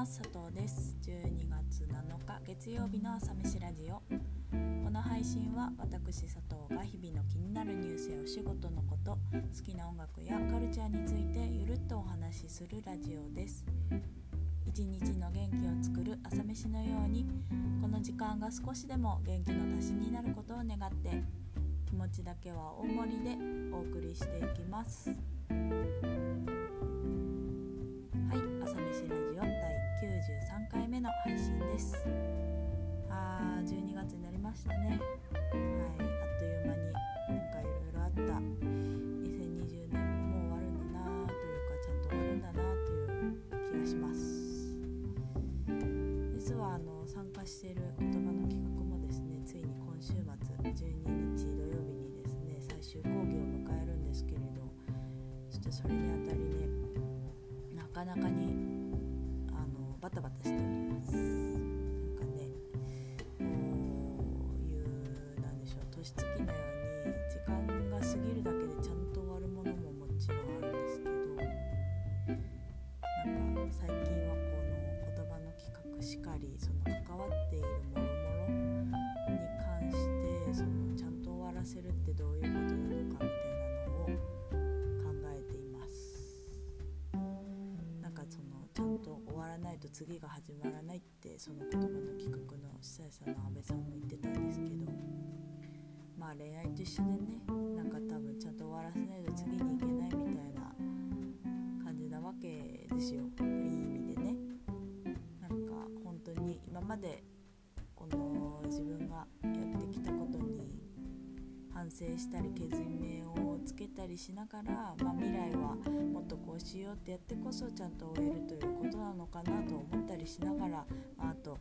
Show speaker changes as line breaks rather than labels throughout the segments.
ます佐藤です。12月7日月曜日の朝飯ラジオ。この配信は私佐藤が日々の気になるニュースやお仕事のこと好きな音楽やカルチャーについてゆるっとお話しするラジオです。一日の元気を作る朝飯のようにこの時間が少しでも元気の足しになることを願って気持ちだけは大盛りでお送りしていきます。93回目の配信です。あー12月になりましたね。はいあっという間になんかいろいろあった。2020年ももう終わるんだなというかちゃんと終わるんだなという気がします。実はあの参加している言葉の企画もですねついに今週末12日土曜日にですね最終講義を迎えるんですけれどちょっとそれにあたりねなかなかにバタバタしており次が始まらないってその言葉の企画の主催者の阿部さんも言ってたんですけどまあ恋愛と一緒でね反省したりけじめをつけたりしながら、まあ、未来はもっとこうしようってやってこそちゃんと終えるということなのかなと思ったりしながら、まあ、あと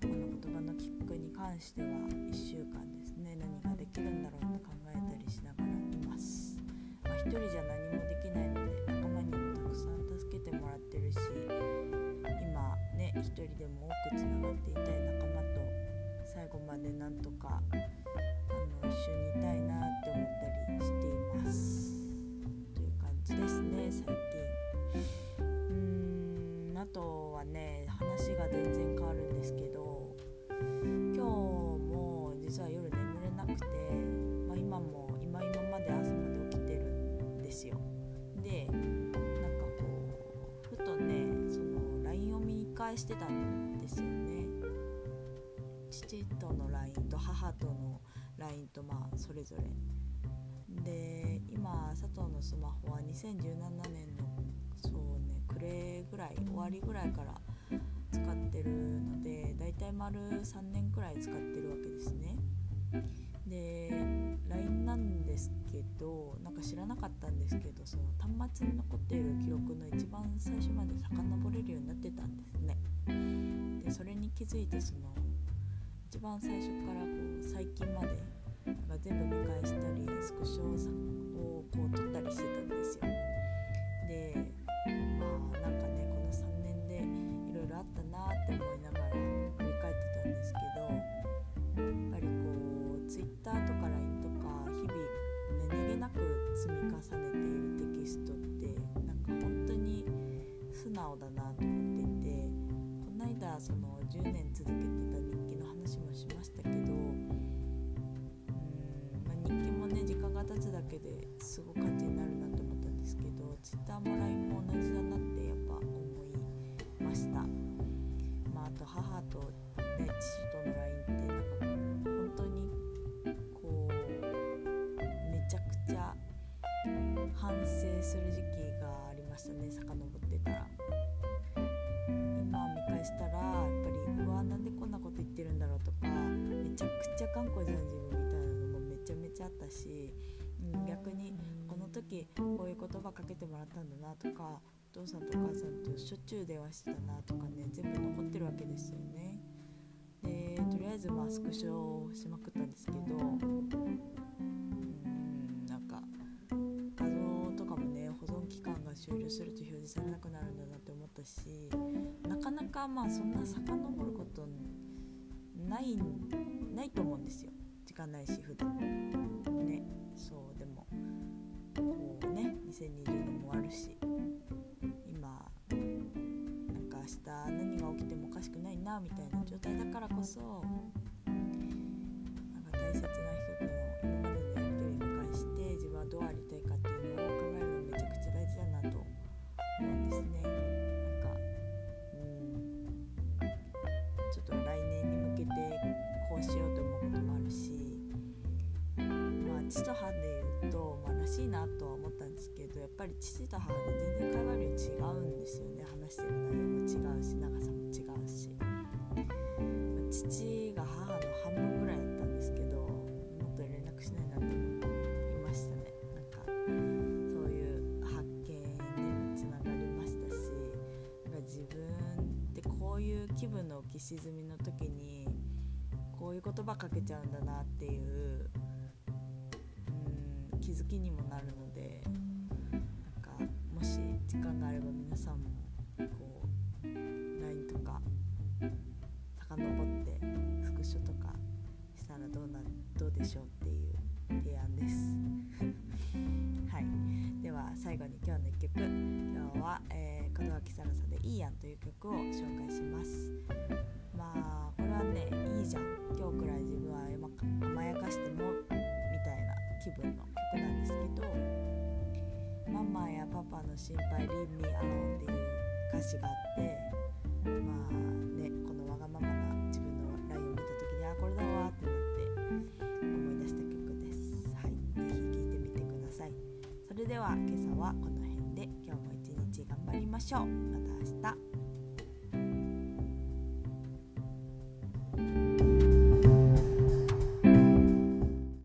この言葉のキックに関しては1週間ですね何ができるんだろうって考えたりしながらいます。まあ、1人じゃ何もできないので仲間にもたくさん助けてもらってるし今ね1人でも多くつながっていたい仲間と最後までなんとか一緒にいたいなって思ったりしています。という感じですね最近うーんあとはね話が全然変わるんですけど今日も実は夜眠れなくて、まあ、今も今今まで朝まで起きてるんですよ。でなんかこうふとねその LINE を見返してたんですよね。父との LINE と母との LINE とまあそれぞれ。で今佐藤のスマホは2017年のそうね暮れぐらい終わりぐらいから使ってるのでだいたい丸3年くらい使ってるわけですね。で LINE なんですけどなんか知らなかったんですけどその端末に残っている記録の一番最初まで遡れるようになってたんですね。でそれに気づいてその一番最初からこう最近までなんか全部見返したりスクショをこう撮ったりしてたんですよ。でまあなんかねこの3年でいろいろあったなって思いながら振り返ってたんですけどやっぱりこう Twitter とか LINE とか日々何気なく積み重ねているテキストってなんか本当に素直だなと思っていてこの間その10年続けて頑固じゃん自分みたいなのもめちゃめちゃあったし、うん、逆にこの時こういう言葉かけてもらったんだなとかお父さんとお母さんとしょっちゅう電話してたなとかね全部残ってるわけですよね。でとりあえずまあスクショをしまくったんですけどうんなんか画像とかもね保存期間が終了すると表示されなくなるんだなって思ったしかなかまあそんな遡ることないないと思うんですよ。時間ないし普段。ね。そうでもこうね2020年も終わるし。今なんか明日何が起きてもおかしくないなみたいな状態だからこそ父と母で言うと、まあ、らしいなとは思ったんですけどやっぱり父と母で全然会話量違うんですよね。話してる内容も違うし長さも違うし、まあ父が母の半分ぐらいだったんですけどもっと連絡しないなって思いましたね。なんかそういう発見にもつながりましたしなんか自分ってこういう気分の浮き沈みの時にこういう言葉かけちゃうんだなっていう気づきにもなるのでなんかもし時間があれば皆さんもこう LINE とか遡ってスクショとかしたらどうなどうでしょうっていう提案です。はい。では最後に今日の1曲。今日は、えー、門脇サラサで「いいやん」という曲を紹介します。まあこれはねいいじゃん。今日くらい自分は甘やかしても気分の曲なんですけどママやパパの心配 Leave me alone っていう歌詞があってまあねこのわがままな自分の LINE を見た時にあこれだわってなって思い出した曲です。はい。是非聴いてみてください。それでは今朝はこの辺で今日も一日頑張りましょう。また明日。